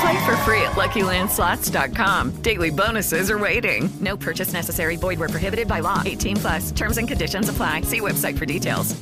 Play for free at LuckyLandSlots.com. Daily bonuses are waiting. No purchase necessary. Void where prohibited by law. 18 plus. Terms and conditions apply. See website for details.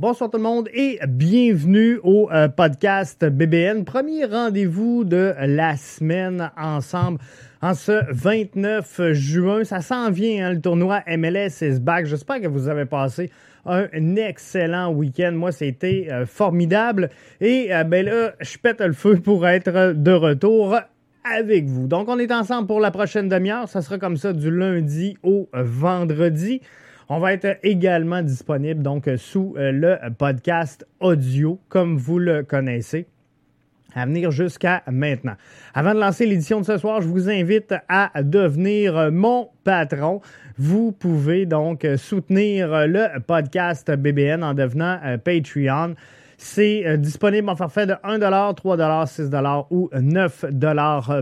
Bonsoir tout le monde et bienvenue au euh, podcast BBN. Premier rendez-vous de la semaine ensemble en ce 29 juin. Ça s'en vient, hein, le tournoi MLS is back. J'espère que vous avez passé un excellent week-end. Moi, c'était euh, formidable. Et euh, ben là, je pète le feu pour être de retour avec vous. Donc, on est ensemble pour la prochaine demi-heure. Ça sera comme ça du lundi au vendredi. On va être également disponible donc sous euh, le podcast audio, comme vous le connaissez à venir jusqu'à maintenant. Avant de lancer l'édition de ce soir, je vous invite à devenir mon patron. Vous pouvez donc soutenir le podcast BBN en devenant euh, Patreon. C'est euh, disponible en forfait de 1 3 6 ou 9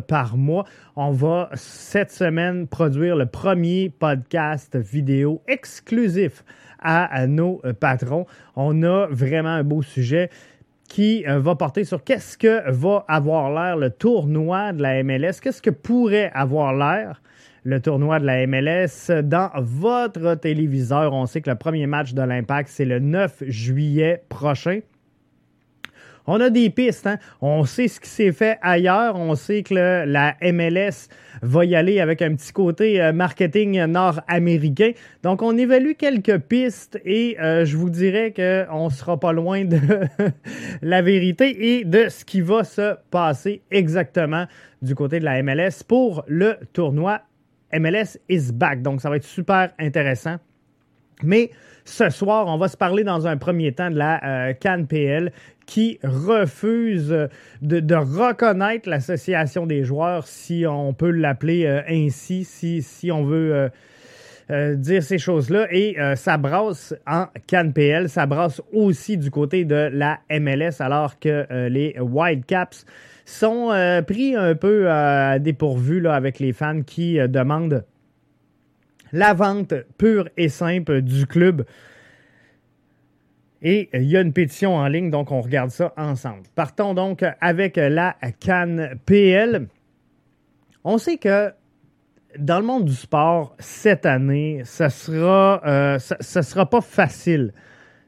par mois. On va cette semaine produire le premier podcast vidéo exclusif à nos euh, patrons. On a vraiment un beau sujet qui euh, va porter sur qu'est-ce que va avoir l'air le tournoi de la MLS, qu'est-ce que pourrait avoir l'air le tournoi de la MLS dans votre téléviseur. On sait que le premier match de l'Impact, c'est le 9 juillet prochain. On a des pistes, hein? on sait ce qui s'est fait ailleurs, on sait que la MLS va y aller avec un petit côté euh, marketing nord-américain. Donc on évalue quelques pistes et euh, je vous dirais qu'on ne sera pas loin de la vérité et de ce qui va se passer exactement du côté de la MLS pour le tournoi MLS is back. Donc ça va être super intéressant. Mais ce soir, on va se parler dans un premier temps de la euh, Cannes PL qui refuse de, reconnaître l'association des joueurs, si on peut l'appeler euh, ainsi, si, si on veut euh, euh, dire ces choses-là. Et ça brasse en Cannes PL, ça brasse aussi du côté de la MLS, alors que les Whitecaps sont pris un peu à dépourvu là, avec les fans qui demandent la vente pure et simple du club. Et il y a une pétition en ligne, donc on regarde ça ensemble. Partons donc avec la Cannes PL. On sait que dans le monde du sport, cette année, ça sera, euh, sera pas facile.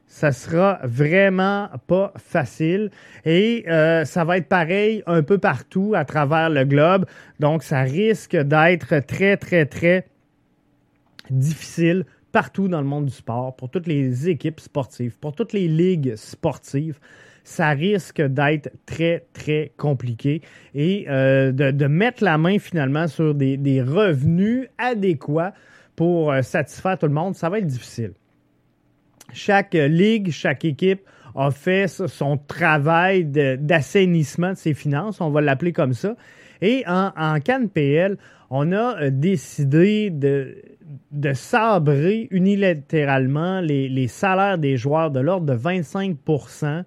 Ça sera vraiment pas facile. Et euh, ça va être pareil un peu partout à travers le globe. Donc, ça risque d'être très, très, très difficile partout dans le monde du sport, pour toutes les équipes sportives, pour toutes les ligues sportives, ça risque d'être très, très compliqué et euh, de, mettre la main finalement sur des, revenus adéquats pour euh, satisfaire tout le monde, ça va être difficile. Chaque ligue, chaque équipe a fait son travail d'assainissement de, ses finances, on va l'appeler comme ça. Et en, en Cannes PL, on a euh, décidé de, sabrer unilatéralement les, salaires des joueurs de l'ordre de 25%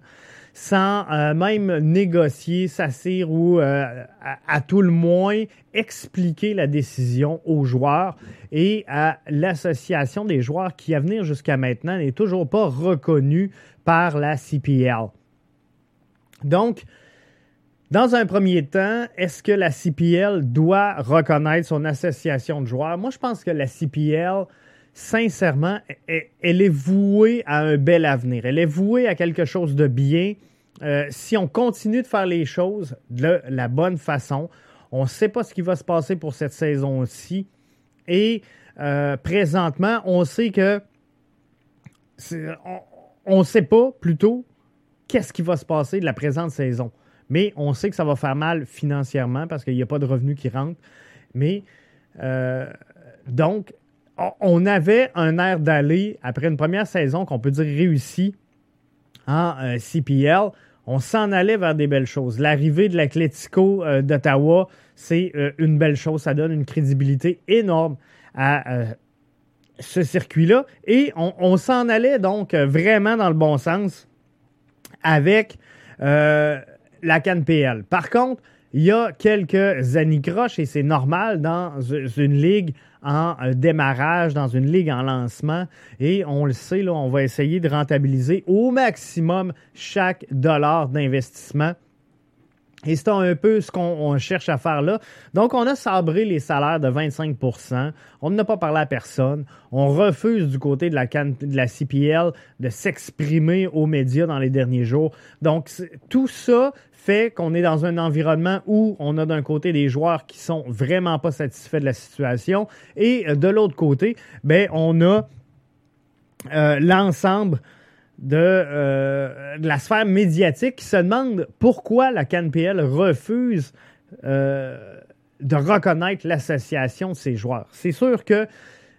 sans euh, même négocier, s'assire ou euh, à, tout le moins expliquer la décision aux joueurs et à l'association des joueurs qui, à venir jusqu'à maintenant, n'est toujours pas reconnue par la CPL. Donc, dans un premier temps, est-ce que la CPL doit reconnaître son association de joueurs? Moi, je pense que la CPL, sincèrement, elle est vouée à un bel avenir. Elle est vouée à quelque chose de bien. Euh, si on continue de faire les choses de la bonne façon, on ne sait pas ce qui va se passer pour cette saison-ci. Et euh, présentement, on sait que on ne sait pas plutôt qu'est-ce qui va se passer de la présente saison. Mais on sait que ça va faire mal financièrement parce qu'il n'y a pas de revenus qui rentrent. Mais euh, donc, on- avait un air d'aller après une première saison qu'on peut dire réussie en euh, CPL. On s'en allait vers des belles choses. L'arrivée de l'Atlético euh, d'Ottawa, c'est une belle chose. Ça donne une crédibilité énorme à ce circuit-là. Et on, s'en allait donc vraiment dans le bon sens avec la canne PL. Par contre, il y a quelques anicroches et c'est normal dans une ligue en euh, démarrage, dans une ligue en lancement. Et on le sait, là, on va essayer de rentabiliser au maximum chaque dollar d'investissement. Et c'est un peu ce qu'on on cherche à faire là. Donc, on a sabré les salaires de 25% On n'a pas parlé à personne. On refuse du côté de la, can- de CPL de s'exprimer aux médias dans les derniers jours. Donc, tout ça fait qu'on est dans un environnement où on a d'un côté des joueurs qui sont vraiment pas satisfaits de la situation et euh, de l'autre côté, ben, on a euh, l'ensemble de, euh, de la sphère médiatique qui se demande pourquoi la CanPL refuse euh, de reconnaître l'association de ses joueurs. C'est sûr que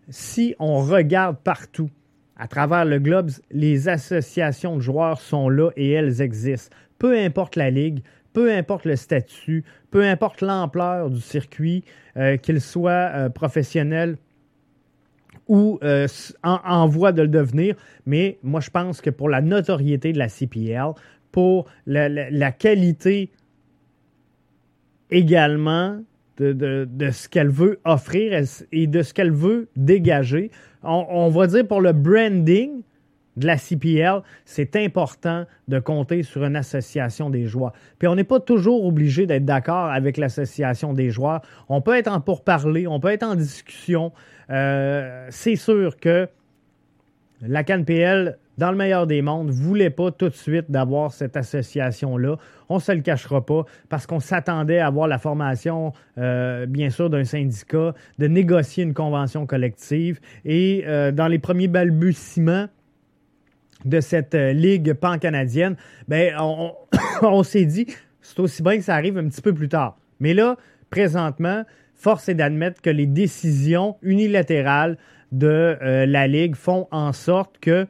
si on regarde partout à travers le globe, les associations de joueurs sont là et elles existent. Peu importe la ligue, peu importe le statut, peu importe l'ampleur du circuit, euh, qu'il soit euh, professionnel ou euh, en, voie de le devenir. Mais moi, je pense que pour la notoriété de la CPL, pour la, qualité également de ce qu'elle veut offrir et de ce qu'elle veut dégager, on, on va dire pour le branding de la CPL, c'est important de compter sur une association des joueurs. Puis on n'est pas toujours obligé d'être d'accord avec l'association des joueurs. On peut être en pourparler, on peut être en discussion. Euh, c'est sûr que la CanPL, dans le meilleur des mondes, voulait pas tout de suite d'avoir cette association-là. On se le cachera pas parce qu'on s'attendait à avoir la formation, euh, bien sûr, d'un syndicat, de négocier une convention collective. Et euh, dans les premiers balbutiements de cette euh, ligue pan-canadienne, ben, on, s'est dit, c'est aussi bien que ça arrive un petit peu plus tard. Mais là, présentement, force est d'admettre que les décisions unilatérales de euh, la Ligue font en sorte que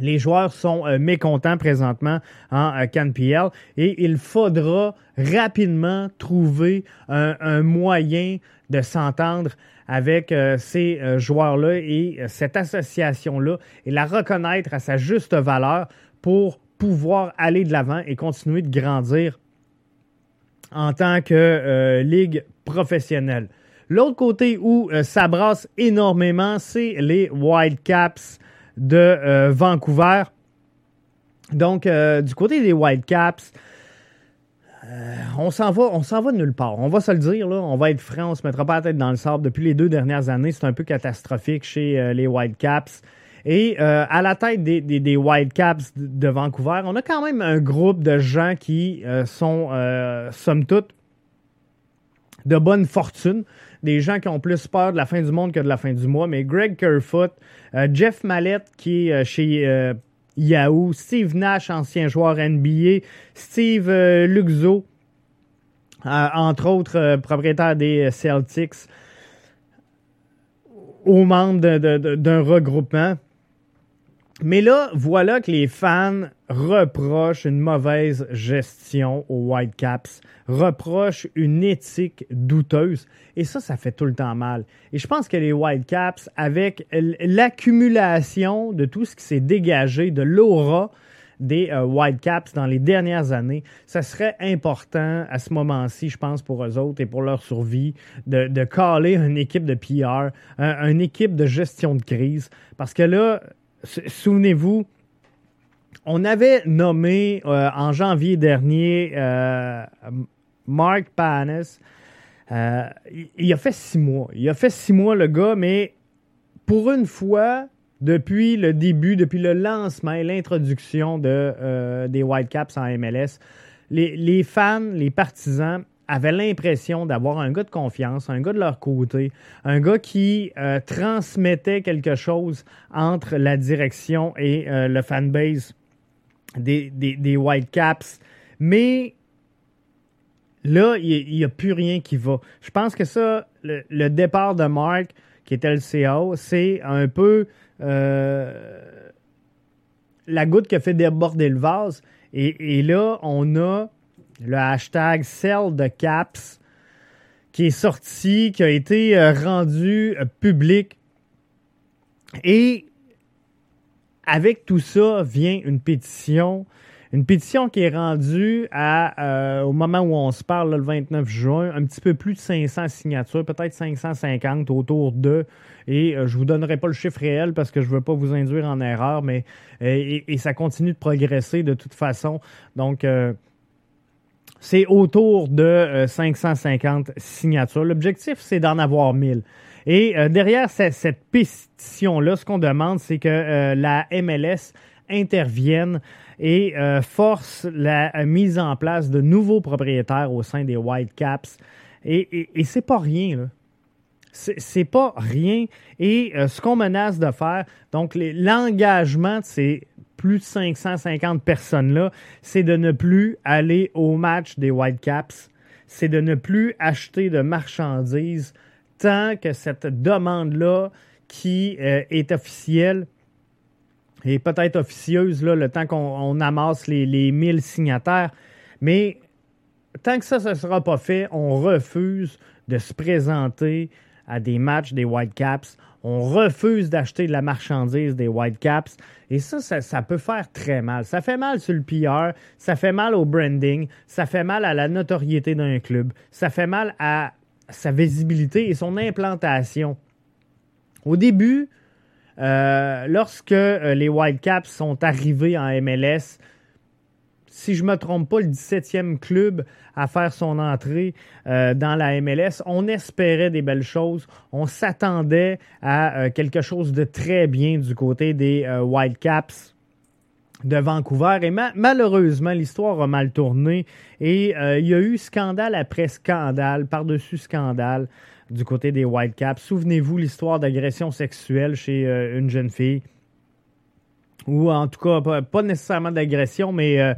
les joueurs sont euh, mécontents présentement en euh, CanPL et il faudra rapidement trouver un, moyen de s'entendre avec euh, ces euh, joueurs-là et euh, cette association-là et la reconnaître à sa juste valeur pour pouvoir aller de l'avant et continuer de grandir en tant que euh, ligue professionnelle. L'autre côté où euh, ça brasse énormément, c'est les Wildcaps de euh, Vancouver. Donc, euh, du côté des Wildcaps, euh, on s'en va, va de nulle part. On va se le dire, on va être franc, on se mettra pas la tête dans le sable. Depuis les deux dernières années, c'est un peu catastrophique chez les Wildcaps. Et à la tête des, des, Wildcaps de, Vancouver, on a quand même un groupe de gens qui sont, somme toute, de bonne fortune. Des gens qui ont plus peur de la fin du monde que de la fin du mois. Mais Greg Kerfoot, euh, Jeff Mallette qui est euh, chez euh, Yahoo, Steve Nash, ancien joueur NBA, Steve Luxo, entre autres propriétaire des Celtics, aux membres d'un regroupement. Mais là, voilà que les fans reprochent une mauvaise gestion aux Whitecaps, reprochent une éthique douteuse. Et ça, ça fait tout le temps mal. Et je pense que les Whitecaps, avec l'accumulation de tout ce qui s'est dégagé de l'aura des euh, Whitecaps dans les dernières années, ça serait important à ce moment-ci, je pense, pour eux autres et pour leur survie, de, de caler une équipe de PR, un- une équipe de gestion de crise. Parce que là, souvenez-vous, on avait nommé euh, en janvier dernier euh, Mark Panis. Euh, il, a fait six mois. Il a fait six mois, le gars, mais pour une fois, depuis le début, depuis le lancement et l'introduction de, des Whitecaps en MLS, les, fans, les partisans avaient l'impression d'avoir un gars de confiance, un gars de leur côté, un gars qui transmettait quelque chose entre la direction et le fanbase des, des, des Whitecaps. Mais là, il n'y a plus rien qui va. Je pense que ça, le, départ de Mark, qui était le CAO, c'est un peu euh, la goutte qui a fait déborder le vase. Et, et là, on a le hashtag Sell de Caps qui est sorti, qui a été euh, rendu euh, public. Et avec tout ça vient une pétition. Une pétition qui est rendue euh, au moment où on se parle, le 29 juin, un petit peu plus de 500 signatures, peut-être 550 autour d'eux. Et euh, je vous donnerai pas le chiffre réel parce que je veux pas vous induire en erreur, mais euh, ça continue de progresser de toute façon. Donc, euh, c'est autour de euh, 550 signatures. L'objectif, c'est d'en avoir 1000. Et euh, derrière cette, pétition-là, ce qu'on demande, c'est que euh, la MLS intervienne et euh, force la mise en place de nouveaux propriétaires au sein des Whitecaps. Et, et, et c'est pas rien, là. C'est pas rien. Et ce qu'on menace de faire, donc l'engagement de ces plus de 550 personnes-là, c'est de ne plus aller au match des Whitecaps, c'est de ne plus acheter de marchandises tant que cette demande-là qui euh, est officielle et peut-être officieuse, là, le temps qu'on on amasse les, les 1000 signataires. Mais tant que ça, ne sera pas fait, on refuse de se présenter à des matchs des Whitecaps. On refuse d'acheter de la marchandise des Whitecaps. Et ça, ça, ça peut faire très mal. Ça fait mal sur le PR, ça fait mal au branding, ça fait mal à la notoriété d'un club, ça fait mal à sa visibilité et son implantation. Au début, euh, lorsque euh, les Whitecaps sont arrivés en MLS, si je ne me trompe pas, le 17e club à faire son entrée euh, dans la MLS. On espérait des belles choses. On s'attendait à quelque chose de très bien du côté des euh, Whitecaps de Vancouver. Et ma- malheureusement, l'histoire a mal tourné et euh, il y a eu scandale après scandale, par-dessus scandale du côté des Whitecaps. Souvenez-vous l'histoire d'agression sexuelle chez euh, une jeune fille ou en tout cas pas, nécessairement d'agression, mais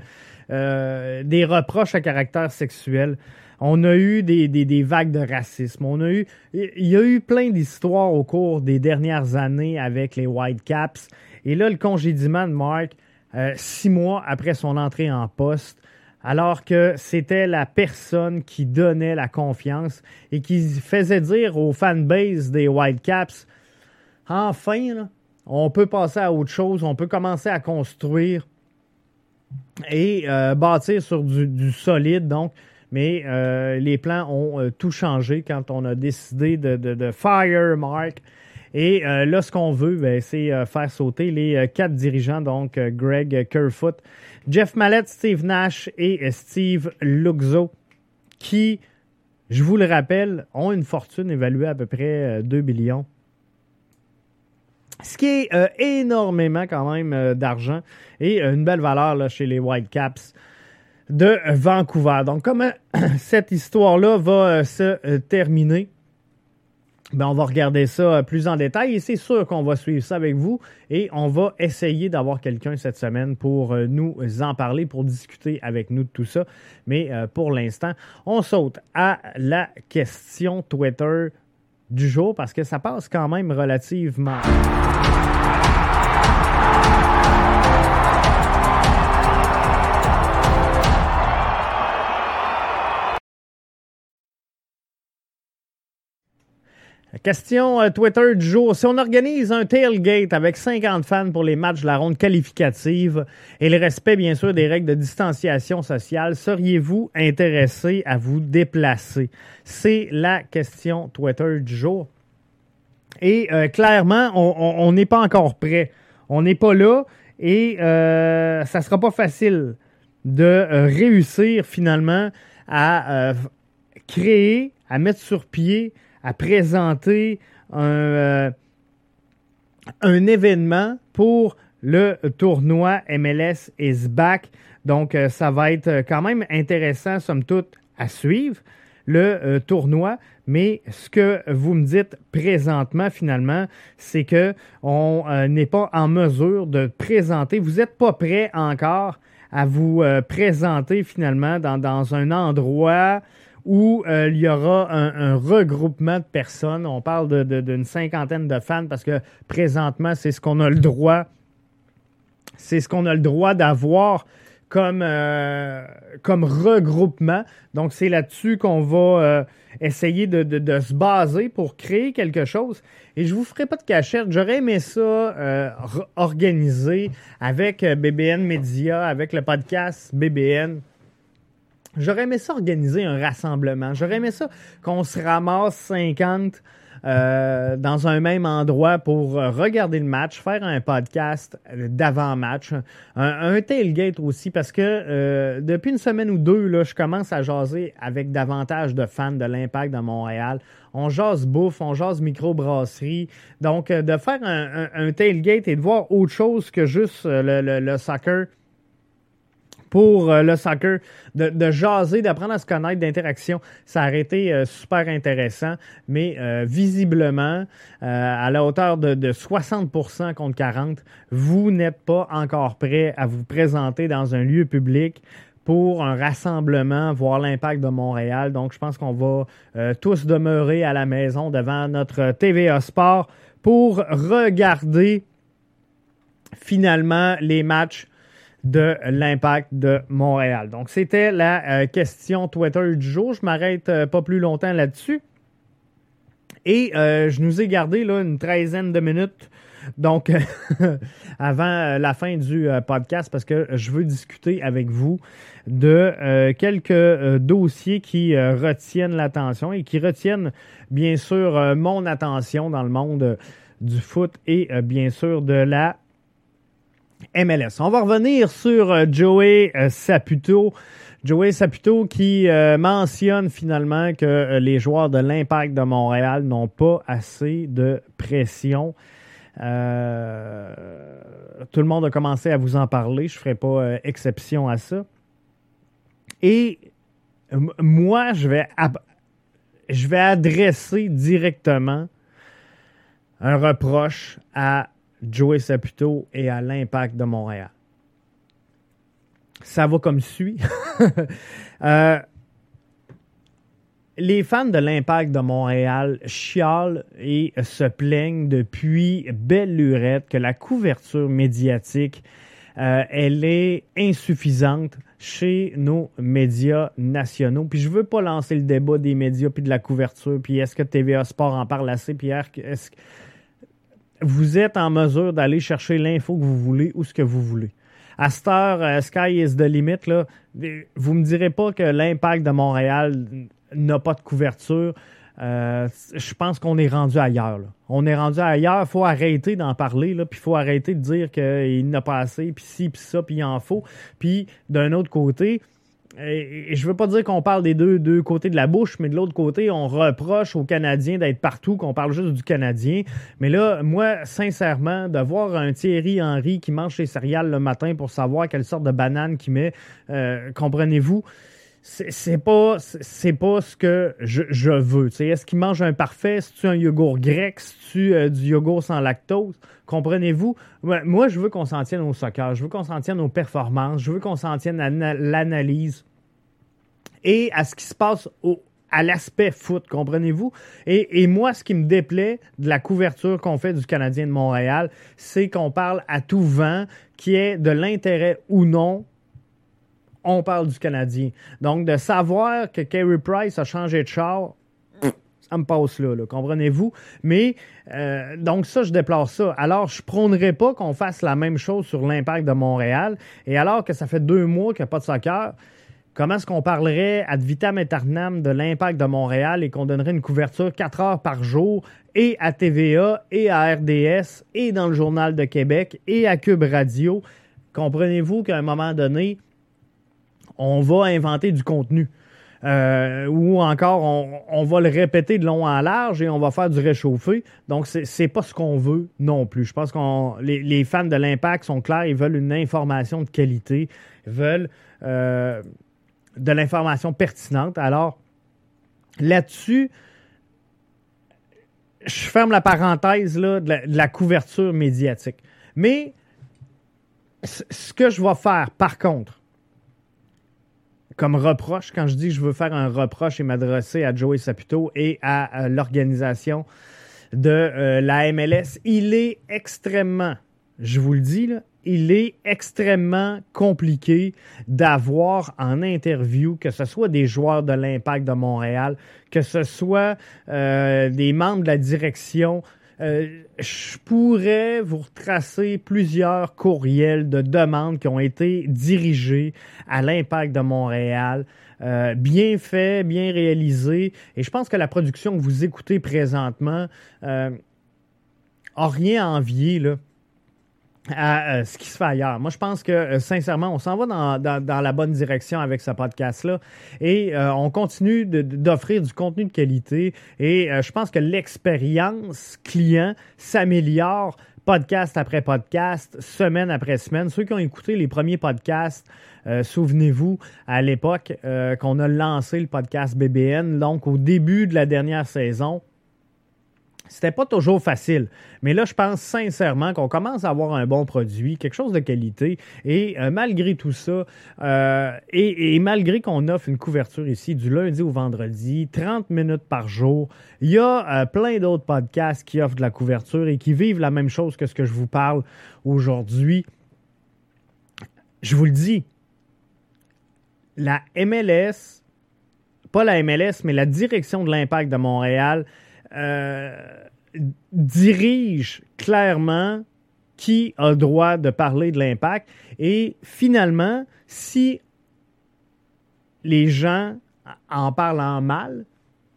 euh, des reproches à caractère sexuel. On a eu des vagues de racisme. On a eu, il y a eu plein d'histoires au cours des dernières années avec les Whitecaps. Et là, le congédiement de Mark, euh, six mois après son entrée en poste, alors que c'était la personne qui donnait la confiance et qui faisait dire aux fanbase des Whitecaps, enfin, on peut passer à autre chose, on peut commencer à construire et euh, bâtir sur du, solide. Donc, mais euh, les plans ont tout changé quand on a décidé de, de, de. Et euh, là, ce qu'on veut, ben, c'est euh, faire sauter les euh, quatre dirigeants, donc Greg Kerfoot, Jeff Mallett, Steve Nash et Steve Luxo, qui, je vous le rappelle, ont une fortune évaluée à peu près euh, 2 billions. Ce qui est énormément quand même d'argent et une belle valeur là, chez les Whitecaps de Vancouver. Donc, comment cette histoire-là va se terminer? Ben, on va regarder ça euh, plus en détail et c'est sûr qu'on va suivre ça avec vous et on va essayer d'avoir quelqu'un cette semaine pour euh, nous en parler, pour discuter avec nous de tout ça. Mais euh, pour l'instant, on saute à la question Twitter du jour parce que ça passe quand même relativement. Question euh, Twitter du jour. Si on organise un tailgate avec 50 fans pour les matchs de la ronde qualificative et le respect, bien sûr, des règles de distanciation sociale, seriez-vous intéressé à vous déplacer? C'est la question Twitter du jour. Et euh, clairement, on n'est pas encore prêt. On n'est pas là et euh, ça sera pas facile de réussir finalement à créer, à mettre sur pied, à présenter un, euh, un événement pour le tournoi MLS is back. Donc, euh, ça va être quand même intéressant, somme toute, à suivre le euh, tournoi, mais ce que vous me dites présentement, finalement, c'est que on n'est pas en mesure de présenter. Vous n'êtes pas prêt encore à vous présenter finalement dans, dans un endroit où euh, il y aura un, regroupement de personnes. On parle d'une cinquantaine de fans parce que présentement, c'est ce qu'on a le droit. C'est ce qu'on a le droit d'avoir comme, euh, comme regroupement. Donc, c'est là-dessus qu'on va euh, essayer de, se baser pour créer quelque chose. Et je vous ferai pas de cachette. J'aurais aimé ça organiser avec BBN Media, avec le podcast BBN. J'aurais aimé ça organiser un rassemblement. J'aurais aimé ça qu'on se ramasse 50 euh, dans un même endroit pour euh, regarder le match, faire un podcast d'avant-match, un, un tailgate aussi, parce que euh, depuis une semaine ou deux, là, je commence à jaser avec davantage de fans de l'Impact de Montréal. On jase bouffe, on jase microbrasserie. Donc, euh, de faire un, un- un tailgate et de voir autre chose que juste euh, le, le- le soccer pour euh, le soccer, de, jaser, d'apprendre à se connaître, d'interaction. Ça a été euh, super intéressant, mais euh, visiblement, à la hauteur de, de 60% contre 40, vous n'êtes pas encore prêt à vous présenter dans un lieu public pour un rassemblement, voir l'impact de Montréal. Donc, je pense qu'on va tous demeurer à la maison devant notre TVA Sport pour regarder finalement les matchs de l'impact de Montréal. Donc, c'était la euh, question Twitter du jour. Je m'arrête euh, pas plus longtemps là-dessus. Et euh, je nous ai gardé là, une treizaine de minutes. Donc, avant la fin du podcast, parce que je veux discuter avec vous de quelques dossiers qui retiennent l'attention et qui retiennent, bien sûr, mon attention dans le monde du foot et, bien sûr, de la MLS. On va revenir sur euh, Joey euh, Saputo. Joey Saputo qui euh, mentionne finalement que les joueurs de l'Impact de Montréal n'ont pas assez de pression. Tout le monde a commencé à vous en parler. Je ne ferai pas exception à ça. Et moi, je vais adresser directement un reproche à Joey Saputo et à l'Impact de Montréal. Ça va comme suit. Euh, les fans de l'Impact de Montréal chialent et se plaignent depuis belle lurette que la couverture médiatique euh, elle est insuffisante chez nos médias nationaux. Puis je veux pas lancer le débat des médias puis de la couverture. Puis est-ce que TVA Sport en parle assez? Puis vous êtes en mesure d'aller chercher l'info que vous voulez ou ce que vous voulez. À cette heure, euh, Sky is the limit. Là, vous me direz pas que l'impact de Montréal n'a pas de couverture. Euh, je pense qu'on est rendu ailleurs. là. On est rendu ailleurs. Il faut arrêter d'en parler. Puis il faut arrêter de dire qu'il n'a pas assez, puis ci, puis ça, puis il en faut. Puis d'un autre côté, et, et je veux pas dire qu'on parle des deux, côtés de la bouche, mais de l'autre côté, on reproche aux Canadiens d'être partout, qu'on parle juste du Canadien. Mais là, moi, sincèrement, de voir un Thierry Henry qui mange ses céréales le matin pour savoir quelle sorte de banane qu'il met, euh, comprenez-vous, c'est pas pas ce que je, veux. Est-ce qu'il mange un parfait? C'est-tu un yogourt grec? C'est-tu euh, du yogourt sans lactose? Comprenez-vous? Moi, je veux qu'on s'en tienne au soccer. Je veux qu'on s'en tienne aux performances. Je veux qu'on s'en tienne à na- l'analyse et à ce qui se passe au, à l'aspect foot, comprenez-vous? Et, et moi, ce qui me déplaît de la couverture qu'on fait du Canadien de Montréal, c'est qu'on parle à tout vent, qui est de l'intérêt ou non on parle du Canadien. Donc, de savoir que Carey Price a changé de char, ça me passe là, comprenez-vous? Mais, euh, donc ça, je déplore ça. Alors, je prônerais pas qu'on fasse la même chose sur l'impact de Montréal. Et alors que ça fait deux mois qu'il n'y a pas de soccer, comment est-ce qu'on parlerait ad vitam aeternam de l'impact de Montréal et qu'on donnerait une couverture quatre heures par jour et à TVA et à RDS et dans le Journal de Québec et à Cube Radio? Comprenez-vous qu'à un moment donné, on va inventer du contenu. Euh, ou encore, on, va le répéter de long en large et on va faire du réchauffé. Donc, c'est pas ce qu'on veut non plus. Je pense que les, fans de l'Impact sont clairs. Ils veulent une information de qualité. Veulent euh, de l'information pertinente. Alors, là-dessus, je ferme la parenthèse de, la, couverture médiatique. Mais ce que je vais faire, par contre, comme reproche, quand je dis je veux faire un reproche et m'adresser à Joey Saputo et à, l'organisation de euh, la MLS, il est extrêmement, je vous le dis, là, il est extrêmement compliqué d'avoir en interview, que ce soit des joueurs de l'Impact de Montréal, que ce soit euh, des membres de la direction. Euh, je pourrais vous retracer plusieurs courriels de demandes qui ont été dirigés à l'Impact de Montréal. Euh, bien fait, bien réalisé. Et je pense que la production que vous écoutez présentement euh, a rien à envier là, à euh, ce qui se fait ailleurs. Moi, je pense que, euh, sincèrement, on s'en va dans, dans- la bonne direction avec ce podcast-là et euh, on continue d'offrir du contenu de qualité et euh, je pense que l'expérience client s'améliore podcast après podcast, semaine après semaine. Ceux qui ont écouté les premiers podcasts, souvenez-vous, à l'époque euh, qu'on a lancé le podcast BBN, donc au début de la dernière saison, c'était pas toujours facile. Mais là, je pense sincèrement qu'on commence à avoir un bon produit, quelque chose de qualité. Et euh, malgré tout ça, euh, et, malgré qu'on offre une couverture ici du lundi au vendredi, 30 minutes par jour, il y a euh, plein d'autres podcasts qui offrent de la couverture et qui vivent la même chose que ce que je vous parle aujourd'hui. Je vous le dis, la MLS, pas la MLS, mais la direction de l'impact de Montréal, dirige clairement qui a le droit de parler de l'impact. Et finalement, si les gens en parlent en mal,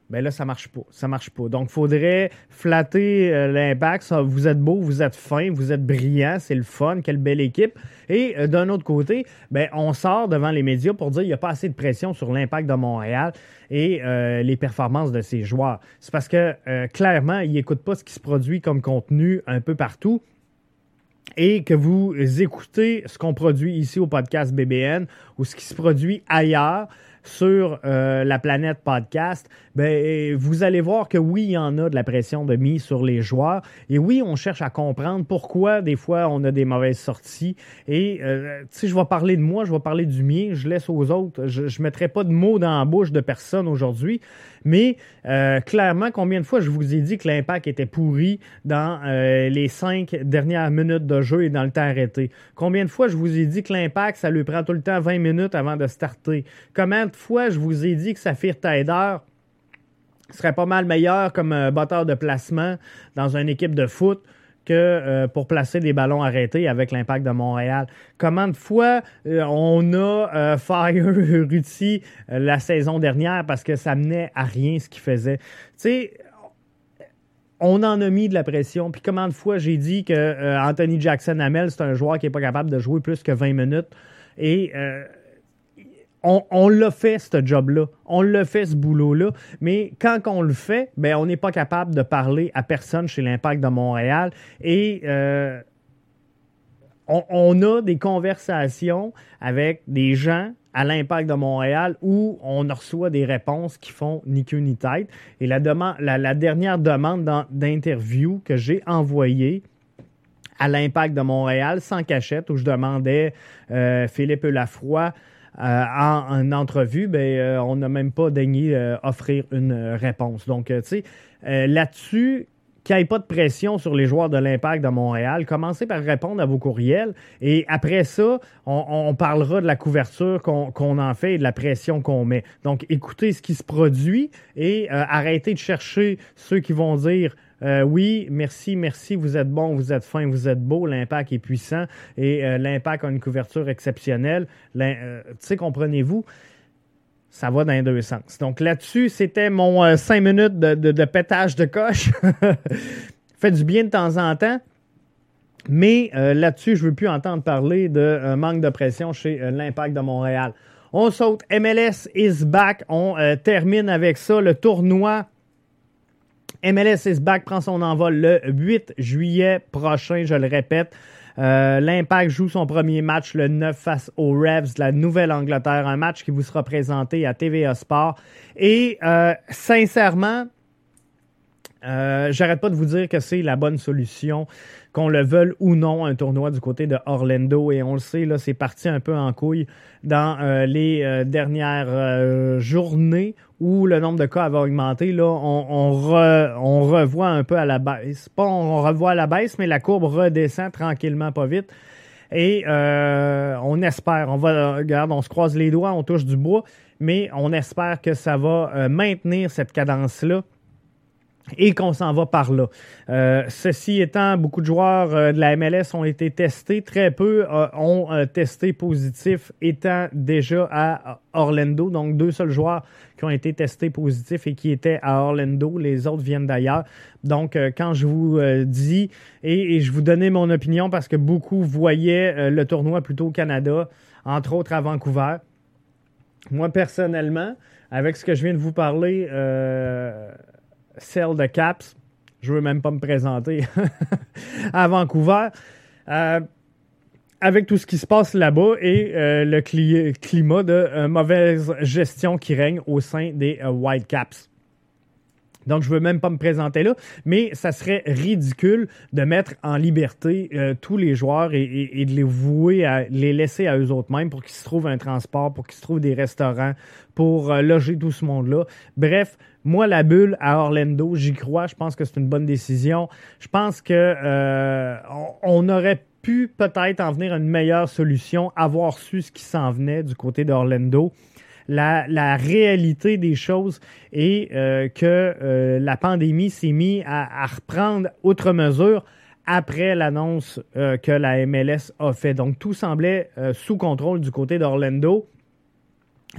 ben là, ça marche pas. Ça marche pas. Donc, faudrait flatter euh, l'impact. Vous êtes beau, vous êtes fin, vous êtes brillant, c'est le fun, quelle belle équipe. Et euh, d'un autre côté, ben, on sort devant les médias pour dire qu'il n'y a pas assez de pression sur l'impact de Montréal et euh, les performances de ses joueurs. C'est parce que euh, clairement, ils n'écoutent pas ce qui se produit comme contenu un peu partout et que vous écoutez ce qu'on produit ici au podcast BBN ou ce qui se produit ailleurs sur euh, la planète podcast, ben, vous allez voir que oui, il y en a de la pression de mise sur les joueurs. Et oui, on cherche à comprendre pourquoi des fois on a des mauvaises sorties. Et euh, sais, je vais parler de moi, je vais parler du mien, je laisse aux autres. Je ne mettrai pas de mots dans la bouche de personne aujourd'hui. Mais euh, clairement, combien de fois je vous ai dit que l'impact était pourri dans euh, les cinq dernières minutes de jeu et dans le temps arrêté? Combien de fois je vous ai dit que l'impact, ça lui prend tout le temps 20 minutes avant de starter? Combien de fois je vous ai dit que Saphir Taider serait pas mal meilleur comme euh, batteur de placement dans une équipe de foot? Euh, pour placer des ballons arrêtés avec l'impact de Montréal. Comment de fois euh, on a euh, fire Ruti la saison dernière parce que ça menait à rien ce qu'il faisait. Tu sais, on en a mis de la pression. Puis comment de fois j'ai dit que Anthony Jackson Hamel, c'est un joueur qui n'est pas capable de jouer plus que 20 minutes. Et on, l'a fait, ce job-là. On l'a fait, ce boulot-là. Mais quand on le fait, ben, on n'est pas capable de parler à personne chez l'Impact de Montréal. Et euh, on, a des conversations avec des gens à l'Impact de Montréal où on reçoit des réponses qui font ni queue ni tête. Et la, la, dernière demande d'interview que j'ai envoyée à l'Impact de Montréal, sans cachette, où je demandais euh, Philippe Lafroy en, en entrevue, ben, euh, on n'a même pas daigné euh, offrir une euh, réponse. Donc, euh, tu sais, euh, là-dessus, qu'il n'y ait pas de pression sur les joueurs de l'Impact de Montréal, commencez par répondre à vos courriels et après ça, on, parlera de la couverture qu'on en fait et de la pression qu'on met. Donc, écoutez ce qui se produit et euh, arrêtez de chercher ceux qui vont dire euh, oui, merci, merci, vous êtes bon, vous êtes fin, vous êtes beau, l'impact est puissant et euh, l'impact a une couverture exceptionnelle. Euh, tu sais, comprenez-vous, ça va dans les deux sens. Donc là-dessus, c'était mon euh, cinq minutes de, pétage de coche. Fait du bien de temps en temps. Mais là-dessus, je ne veux plus entendre parler de manque de pression chez l'Impact de Montréal. On saute. MLS is back. On termine avec ça. Le tournoi MLS is back prend son envol le 8 juillet prochain, je le répète. Euh, L'Impact joue son premier match le 9 face aux Revs de la Nouvelle-Angleterre, un match qui vous sera présenté à TVA Sport. Et euh, sincèrement, euh, j'arrête pas de vous dire que c'est la bonne solution, qu'on le veuille ou non, un tournoi du côté de Orlando. Et on le sait, là, c'est parti un peu en couille dans les dernières journées où le nombre de cas avait augmenté. Là, on, re- on revoit un peu à la baisse. Pas on revoit à la baisse, mais la courbe redescend tranquillement, pas vite. Et euh, on espère, on va, regarde, on se croise les doigts, on touche du bois, mais on espère que ça va euh, maintenir cette cadence-là et qu'on s'en va par là. Euh, ceci étant, beaucoup de joueurs euh, de la MLS ont été testés. Très peu euh, ont euh, testé positif étant déjà à Orlando. Donc, deux seuls joueurs qui ont été testés positifs et qui étaient à Orlando. Les autres viennent d'ailleurs. Donc, quand je vous dis, et, et je vous donnais mon opinion parce que beaucoup voyaient le tournoi plutôt au Canada, entre autres à Vancouver. Moi, personnellement, avec ce que je viens de vous parler, celle de Caps. Je veux même pas me présenter à Vancouver. Euh, avec tout ce qui se passe là-bas et euh, le cli- climat de euh, mauvaise gestion qui règne au sein des Whitecaps. Donc, je veux même pas me présenter là, mais ça serait ridicule de mettre en liberté euh, tous les joueurs et, de les vouer à les laisser à eux autres mêmes pour qu'ils se trouvent un transport, pour qu'ils se trouvent des restaurants, pour euh, loger tout ce monde-là. Bref, moi, la bulle à Orlando, j'y crois. Je pense que c'est une bonne décision. Je pense que euh, on aurait pu peut-être en venir à une meilleure solution, avoir su ce qui s'en venait du côté d'Orlando la, réalité des choses est euh, que euh, la pandémie s'est mise à, reprendre outre mesure après l'annonce euh, que la MLS a fait. Donc, tout semblait sous contrôle du côté d'Orlando.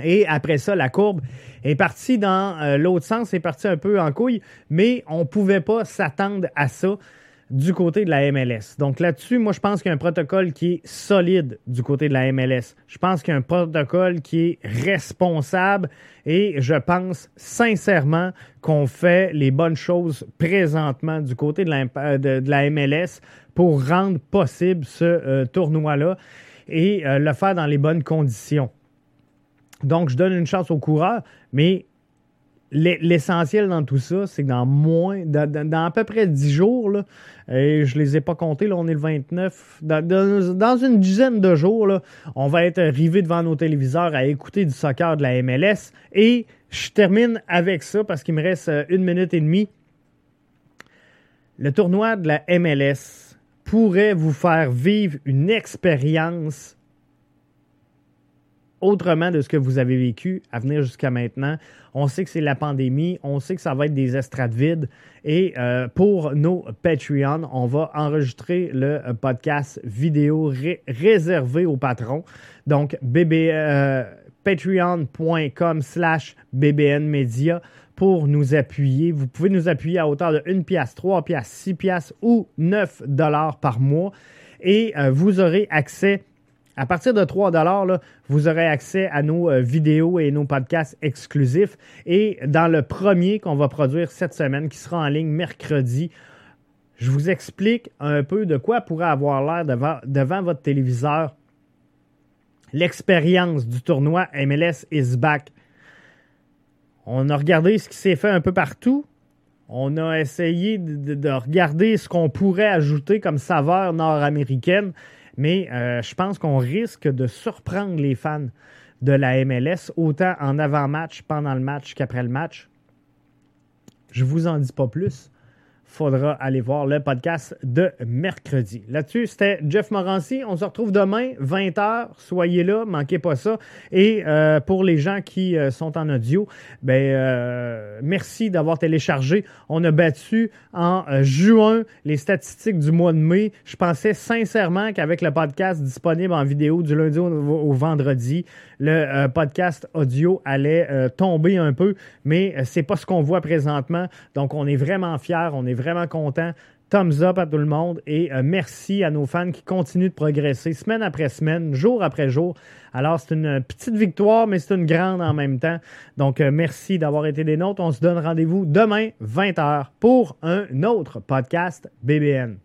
Et après ça, la courbe est partie dans l'autre sens, est partie un peu en couille, mais on ne pouvait pas s'attendre à ça du côté de la MLS. Donc là-dessus, moi, je pense qu'il y a un protocole qui est solide du côté de la MLS. Je pense qu'il y a un protocole qui est responsable et je pense sincèrement qu'on fait les bonnes choses présentement du côté de la, MLS pour rendre possible ce euh, tournoi-là et euh, le faire dans les bonnes conditions. Donc, je donne une chance aux coureurs, mais l'essentiel dans tout ça, c'est que dans moins, dans, à peu près 10 jours, là, et je les ai pas comptés, là, on est le 29, dans, dans, une dizaine de jours, on va être arrivé devant nos téléviseurs à écouter du soccer de la MLS. Et je termine avec ça parce qu'il me reste une minute et demie. Le tournoi de la MLS pourrait vous faire vivre une expérience autrement de ce que vous avez vécu à venir jusqu'à maintenant. On sait que c'est la pandémie, on sait que ça va être des estrades vides. Et euh, pour nos Patreon, on va enregistrer le podcast vidéo ré réservé aux patrons. Donc, euh, patreon.com slash bbnmedia pour nous appuyer. Vous pouvez nous appuyer à hauteur de 1 pièce, 3 pièces, 6 pièces ou 9 dollars par mois. Et euh, vous aurez accès à partir de 3 là, vous aurez accès à nos euh, vidéos et nos podcasts exclusifs. Et dans le premier qu'on va produire cette semaine, qui sera en ligne mercredi, je vous explique un peu de quoi pourrait avoir l'air devant, votre téléviseur l'expérience du tournoi MLS is back. On a regardé ce qui s'est fait un peu partout. On a essayé de regarder ce qu'on pourrait ajouter comme saveur nord-américaine. Mais euh, je pense qu'on risque de surprendre les fans de la MLS, autant en avant-match, pendant le match qu'après le match. Je vous en dis pas plus. Faudra aller voir le podcast de mercredi. Là-dessus, c'était Jeff Morancy. On se retrouve demain, 20h. Soyez là, manquez pas ça. Et euh, pour les gens qui euh, sont en audio, ben euh, merci d'avoir téléchargé. On a battu en juin les statistiques du mois de mai. Je pensais sincèrement qu'avec le podcast disponible en vidéo du lundi au vendredi, le euh, podcast audio allait euh, tomber un peu, mais c'est pas ce qu'on voit présentement. Donc on est vraiment fiers, on est vraiment content. Thumbs up à tout le monde et euh, merci à nos fans qui continuent de progresser semaine après semaine, jour après jour. Alors, c'est une petite victoire, mais c'est une grande en même temps. Donc, euh, merci d'avoir été des nôtres. On se donne rendez-vous demain, 20h, pour un autre podcast BBN.